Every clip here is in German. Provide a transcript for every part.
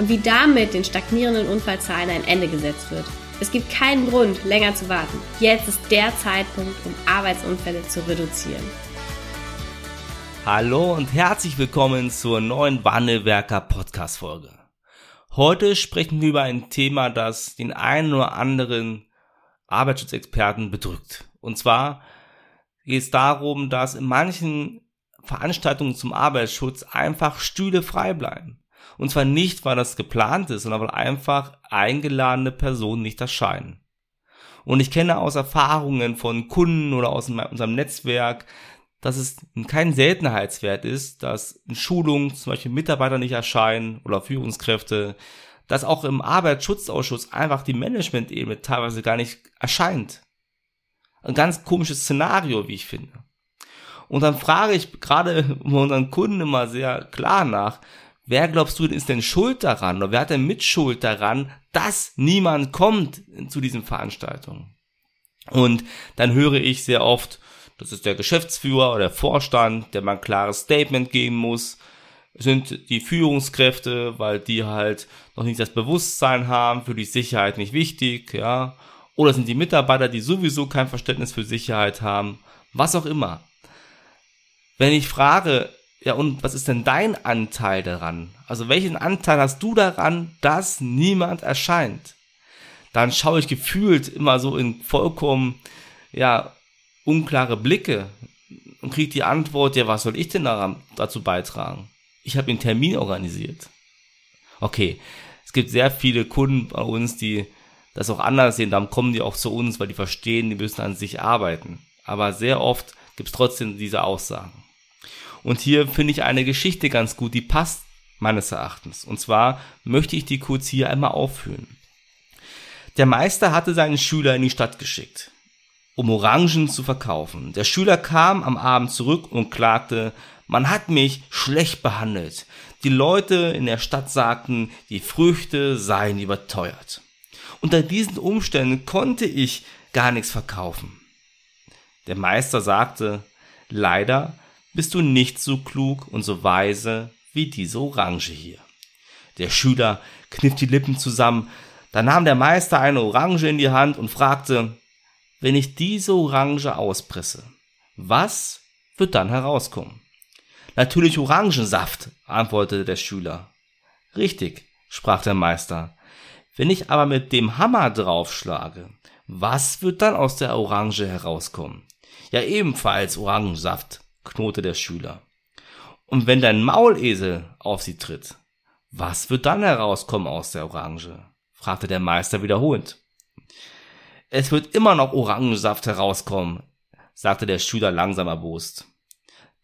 und wie damit den stagnierenden Unfallzahlen ein Ende gesetzt wird. Es gibt keinen Grund, länger zu warten. Jetzt ist der Zeitpunkt, um Arbeitsunfälle zu reduzieren. Hallo und herzlich willkommen zur neuen Wandelwerker Podcast Folge. Heute sprechen wir über ein Thema, das den einen oder anderen Arbeitsschutzexperten bedrückt. Und zwar geht es darum, dass in manchen Veranstaltungen zum Arbeitsschutz einfach Stühle frei bleiben. Und zwar nicht, weil das geplant ist, sondern weil einfach eingeladene Personen nicht erscheinen. Und ich kenne aus Erfahrungen von Kunden oder aus unserem Netzwerk, dass es kein Seltenheitswert ist, dass in Schulungen zum Beispiel Mitarbeiter nicht erscheinen oder Führungskräfte, dass auch im Arbeitsschutzausschuss einfach die Management-Ebene teilweise gar nicht erscheint. Ein ganz komisches Szenario, wie ich finde. Und dann frage ich gerade unseren Kunden immer sehr klar nach, wer glaubst du ist denn schuld daran oder wer hat denn Mitschuld daran, dass niemand kommt zu diesen Veranstaltungen? Und dann höre ich sehr oft, das ist der Geschäftsführer oder der Vorstand, der mal ein klares Statement geben muss, sind die Führungskräfte, weil die halt noch nicht das Bewusstsein haben, für die Sicherheit nicht wichtig, ja, oder sind die Mitarbeiter, die sowieso kein Verständnis für Sicherheit haben, was auch immer. Wenn ich frage, ja, und was ist denn dein Anteil daran? Also welchen Anteil hast du daran, dass niemand erscheint? Dann schaue ich gefühlt immer so in vollkommen, ja, unklare Blicke und kriege die Antwort, ja, was soll ich denn daran, dazu beitragen? Ich habe einen Termin organisiert. Okay, es gibt sehr viele Kunden bei uns, die das auch anders sehen, dann kommen die auch zu uns, weil die verstehen, die müssen an sich arbeiten. Aber sehr oft gibt es trotzdem diese Aussagen. Und hier finde ich eine Geschichte ganz gut, die passt meines Erachtens. Und zwar möchte ich die kurz hier einmal aufführen. Der Meister hatte seinen Schüler in die Stadt geschickt, um Orangen zu verkaufen. Der Schüler kam am Abend zurück und klagte, man hat mich schlecht behandelt. Die Leute in der Stadt sagten, die Früchte seien überteuert. Unter diesen Umständen konnte ich gar nichts verkaufen. Der Meister sagte, leider bist du nicht so klug und so weise wie diese Orange hier. Der Schüler kniff die Lippen zusammen, da nahm der Meister eine Orange in die Hand und fragte, wenn ich diese Orange auspresse, was wird dann herauskommen? Natürlich Orangensaft, antwortete der Schüler. Richtig, sprach der Meister. Wenn ich aber mit dem Hammer draufschlage, was wird dann aus der Orange herauskommen? Ja, ebenfalls Orangensaft, knurrte der Schüler. Und wenn dein Maulesel auf sie tritt, was wird dann herauskommen aus der Orange? fragte der Meister wiederholend. Es wird immer noch Orangensaft herauskommen, sagte der Schüler langsam erbost.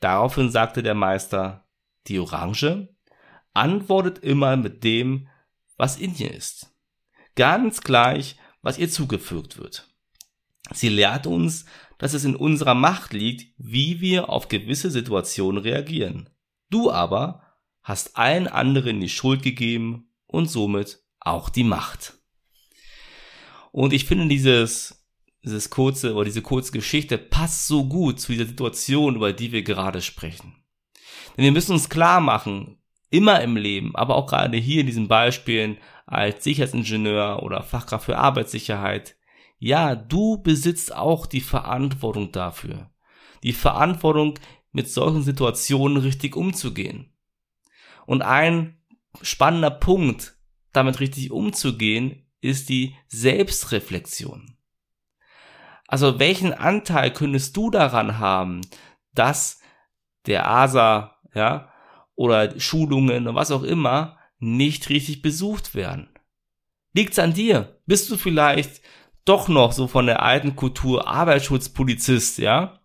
Daraufhin sagte der Meister, die Orange antwortet immer mit dem, was in ihr ist. Ganz gleich, was ihr zugefügt wird. Sie lehrt uns, dass es in unserer Macht liegt, wie wir auf gewisse Situationen reagieren. Du aber hast allen anderen die Schuld gegeben und somit auch die Macht. Und ich finde dieses, dieses kurze oder diese kurze Geschichte passt so gut zu dieser Situation, über die wir gerade sprechen. Denn wir müssen uns klar machen, immer im Leben, aber auch gerade hier in diesen Beispielen als Sicherheitsingenieur oder Fachkraft für Arbeitssicherheit, ja, du besitzt auch die Verantwortung dafür. Die Verantwortung, mit solchen Situationen richtig umzugehen. Und ein spannender Punkt, damit richtig umzugehen, ist die Selbstreflexion. Also welchen Anteil könntest du daran haben, dass der ASA, ja, oder Schulungen oder was auch immer nicht richtig besucht werden? Liegt's an dir? Bist du vielleicht doch noch so von der alten Kultur Arbeitsschutzpolizist, ja?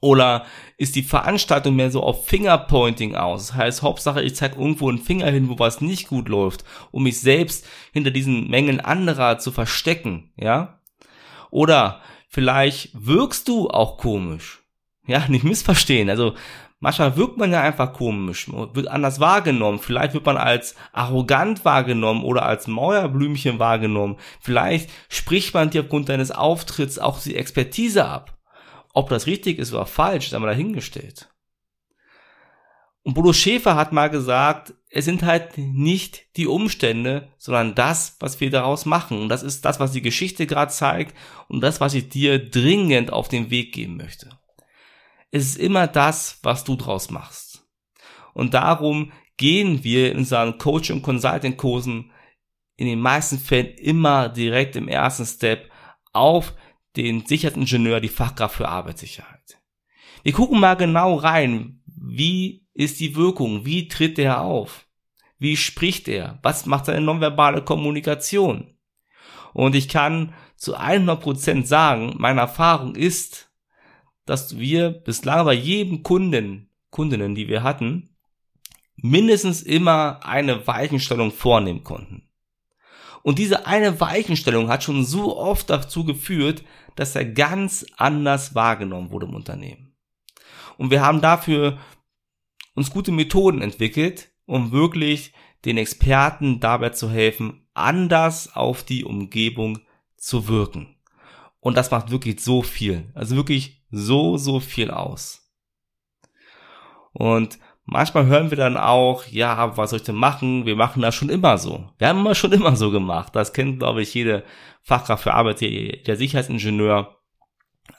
Oder ist die Veranstaltung mehr so auf Fingerpointing aus? Das heißt, Hauptsache, ich zeige irgendwo einen Finger hin, wo was nicht gut läuft, um mich selbst hinter diesen Mängeln anderer zu verstecken, ja? Oder vielleicht wirkst du auch komisch. Ja, nicht missverstehen. Also manchmal wirkt man ja einfach komisch, wird anders wahrgenommen. Vielleicht wird man als arrogant wahrgenommen oder als Mauerblümchen wahrgenommen. Vielleicht spricht man dir aufgrund deines Auftritts auch die Expertise ab. Ob das richtig ist oder falsch, ist einmal dahingestellt. Und Bodo Schäfer hat mal gesagt, es sind halt nicht die Umstände, sondern das, was wir daraus machen. Und das ist das, was die Geschichte gerade zeigt und das, was ich dir dringend auf den Weg geben möchte. Es ist immer das, was du draus machst. Und darum gehen wir in unseren Coaching- und Consulting-Kursen in den meisten Fällen immer direkt im ersten Step auf den Sicherheitsingenieur, die Fachkraft für Arbeitssicherheit. Wir gucken mal genau rein, wie ist die Wirkung, wie tritt er auf, wie spricht er, was macht seine nonverbale Kommunikation. Und ich kann zu 100% sagen, meine Erfahrung ist, dass wir bislang bei jedem Kunden, Kundinnen, die wir hatten, mindestens immer eine Weichenstellung vornehmen konnten. Und diese eine Weichenstellung hat schon so oft dazu geführt, dass er ganz anders wahrgenommen wurde im Unternehmen. Und wir haben dafür uns gute Methoden entwickelt, um wirklich den Experten dabei zu helfen, anders auf die Umgebung zu wirken. Und das macht wirklich so viel. Also wirklich so, so viel aus. Und manchmal hören wir dann auch, ja, was soll ich denn machen? Wir machen das schon immer so. Wir haben immer schon immer so gemacht. Das kennt, glaube ich, jede Fachkraft für Arbeit, der Sicherheitsingenieur.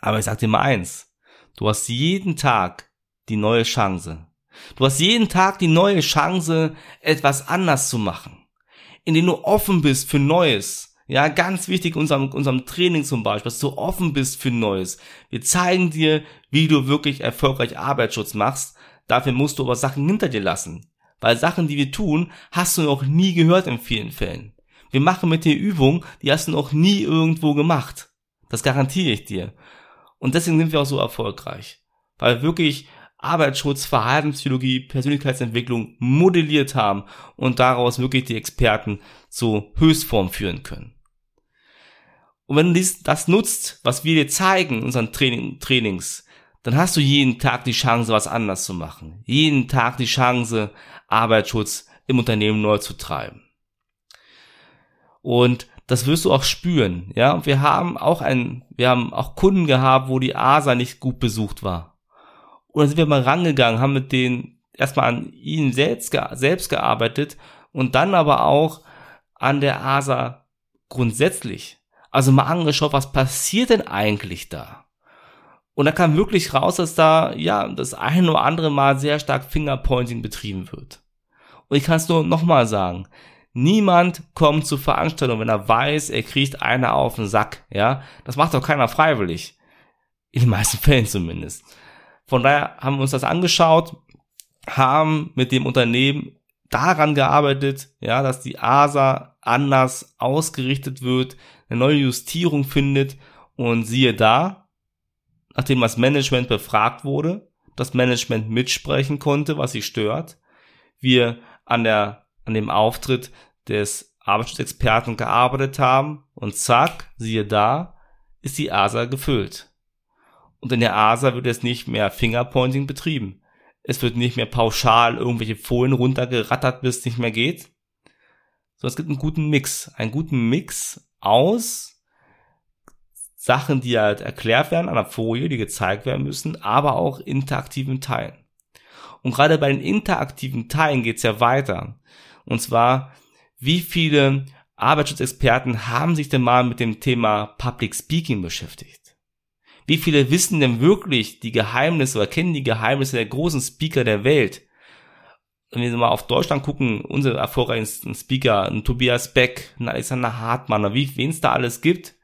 Aber ich sag dir mal eins. Du hast jeden Tag die neue Chance. Du hast jeden Tag die neue Chance, etwas anders zu machen. Indem du offen bist für Neues. Ja, ganz wichtig unserem, unserem Training zum Beispiel, dass du offen bist für Neues. Wir zeigen dir, wie du wirklich erfolgreich Arbeitsschutz machst. Dafür musst du aber Sachen hinter dir lassen. Weil Sachen, die wir tun, hast du noch nie gehört in vielen Fällen. Wir machen mit dir Übungen, die hast du noch nie irgendwo gemacht. Das garantiere ich dir. Und deswegen sind wir auch so erfolgreich. Weil wir wirklich Arbeitsschutz, Verhaltenspsychologie, Persönlichkeitsentwicklung modelliert haben und daraus wirklich die Experten zu Höchstform führen können. Und wenn du das nutzt, was wir dir zeigen in unseren Training, Trainings, dann hast du jeden Tag die Chance, was anders zu machen. Jeden Tag die Chance, Arbeitsschutz im Unternehmen neu zu treiben. Und das wirst du auch spüren, ja. Wir haben auch ein, wir haben auch Kunden gehabt, wo die ASA nicht gut besucht war. Dann sind wir mal rangegangen, haben mit denen erstmal an ihnen selbst, selbst gearbeitet und dann aber auch an der ASA grundsätzlich. Also mal angeschaut, was passiert denn eigentlich da? Und da kam wirklich raus, dass da, ja, das eine oder andere Mal sehr stark Fingerpointing betrieben wird. Und ich kann es nur nochmal sagen. Niemand kommt zur Veranstaltung, wenn er weiß, er kriegt eine auf den Sack, ja. Das macht doch keiner freiwillig. In den meisten Fällen zumindest. Von daher haben wir uns das angeschaut, haben mit dem Unternehmen daran gearbeitet, ja, dass die ASA anders ausgerichtet wird, eine neue Justierung findet und siehe da, nachdem das Management befragt wurde, das Management mitsprechen konnte, was sie stört, wir an der, an dem Auftritt des Arbeitsschutzexperten gearbeitet haben und zack, siehe da, ist die ASA gefüllt. Und in der ASA wird jetzt nicht mehr Fingerpointing betrieben. Es wird nicht mehr pauschal irgendwelche Folien runtergerattert, bis es nicht mehr geht. So, es gibt einen guten Mix. Einen guten Mix aus Sachen, die halt erklärt werden an der Folie, die gezeigt werden müssen, aber auch interaktiven Teilen. Und gerade bei den interaktiven Teilen geht's ja weiter. Und zwar, wie viele Arbeitsschutzexperten haben sich denn mal mit dem Thema Public Speaking beschäftigt? Wie viele wissen denn wirklich die Geheimnisse oder kennen die Geheimnisse der großen Speaker der Welt? wenn wir mal auf Deutschland gucken, unsere erfolgreichsten Speaker, ein Tobias Beck, ein Alexander Hartmann, wie wen es da alles gibt,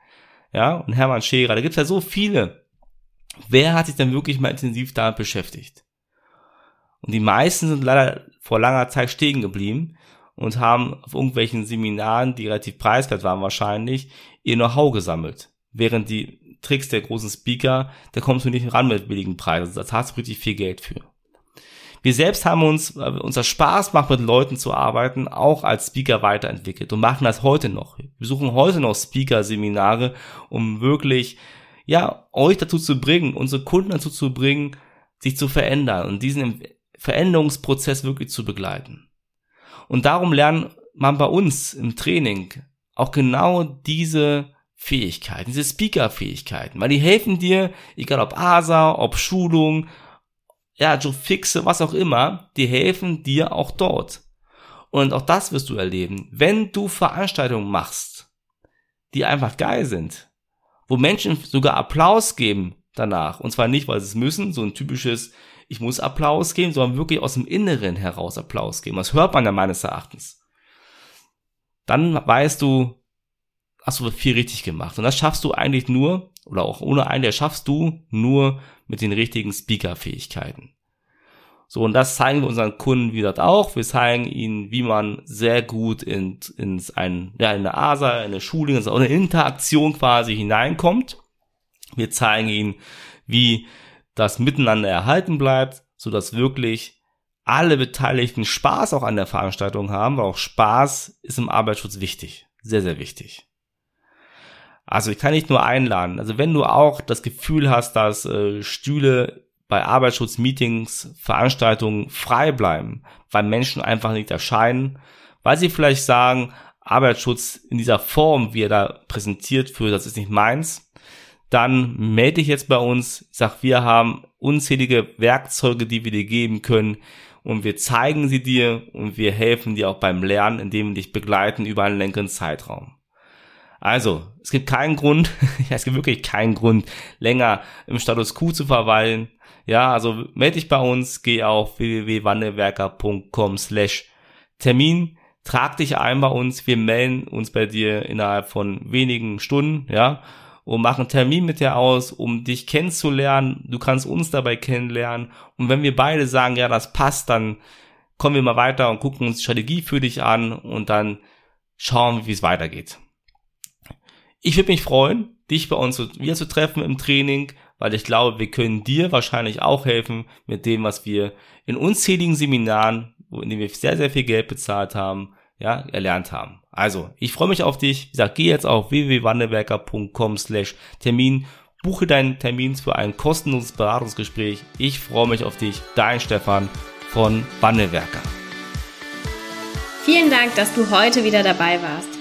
ja, und Hermann Scherer, da gibt's ja so viele. Wer hat sich denn wirklich mal intensiv damit beschäftigt? Und die meisten sind leider vor langer Zeit stehen geblieben und haben auf irgendwelchen Seminaren, die relativ preiswert waren wahrscheinlich, ihr Know-how gesammelt. Während die Tricks der großen Speaker, da kommst du nicht ran mit billigen Preisen. Da zahlst du richtig viel Geld für. Wir selbst haben uns, weil unser Spaß macht, mit Leuten zu arbeiten, auch als Speaker weiterentwickelt und machen das heute noch. Wir suchen heute noch Speaker-Seminare, um wirklich, ja, euch dazu zu bringen, unsere Kunden dazu zu bringen, sich zu verändern und diesen Veränderungsprozess wirklich zu begleiten. Und darum lernen man bei uns im Training auch genau diese Fähigkeiten, diese Speaker-Fähigkeiten, weil die helfen dir, egal ob ASA, ob Schulung, ja, Joe Fixe, was auch immer, die helfen dir auch dort. Und auch das wirst du erleben, wenn du Veranstaltungen machst, die einfach geil sind, wo Menschen sogar Applaus geben danach. Und zwar nicht, weil sie es müssen, so ein typisches, ich muss Applaus geben, sondern wirklich aus dem Inneren heraus Applaus geben. Das hört man ja meines Erachtens. Dann weißt du, hast du viel richtig gemacht. Und das schaffst du eigentlich nur, oder auch ohne einen, der schaffst du nur mit den richtigen Speaker-Fähigkeiten. So, und das zeigen wir unseren Kunden, wie das auch. Wir zeigen ihnen, wie man sehr gut in, in, ein, ja, in eine ASA, in eine Schulung, also eine Interaktion quasi hineinkommt. Wir zeigen ihnen, wie das Miteinander erhalten bleibt, so dass wirklich alle Beteiligten Spaß auch an der Veranstaltung haben, weil auch Spaß ist im Arbeitsschutz wichtig. Sehr, sehr wichtig. Also ich kann nicht nur einladen. Also wenn du auch das Gefühl hast, dass äh, Stühle bei Arbeitsschutzmeetings, Veranstaltungen frei bleiben, weil Menschen einfach nicht erscheinen, weil sie vielleicht sagen, Arbeitsschutz in dieser Form, wie er da präsentiert wird, das ist nicht meins, dann melde dich jetzt bei uns. Ich sag, wir haben unzählige Werkzeuge, die wir dir geben können und wir zeigen sie dir und wir helfen dir auch beim Lernen, indem wir dich begleiten über einen längeren Zeitraum. Also, es gibt keinen Grund, ja, es gibt wirklich keinen Grund, länger im Status Quo zu verweilen. Ja, also melde dich bei uns, geh auf www.wandelwerker.com slash Termin, trag dich ein bei uns, wir melden uns bei dir innerhalb von wenigen Stunden, ja, und machen Termin mit dir aus, um dich kennenzulernen. Du kannst uns dabei kennenlernen. Und wenn wir beide sagen, ja, das passt, dann kommen wir mal weiter und gucken uns Strategie für dich an und dann schauen wir, wie es weitergeht. Ich würde mich freuen, dich bei uns wieder zu treffen im Training, weil ich glaube, wir können dir wahrscheinlich auch helfen mit dem, was wir in unzähligen Seminaren, in denen wir sehr, sehr viel Geld bezahlt haben, ja, erlernt haben. Also, ich freue mich auf dich. Wie gesagt, geh jetzt auf www.wandelwerker.com slash Termin, buche deinen Termin für ein kostenloses Beratungsgespräch. Ich freue mich auf dich. Dein Stefan von Wandelwerker. Vielen Dank, dass du heute wieder dabei warst.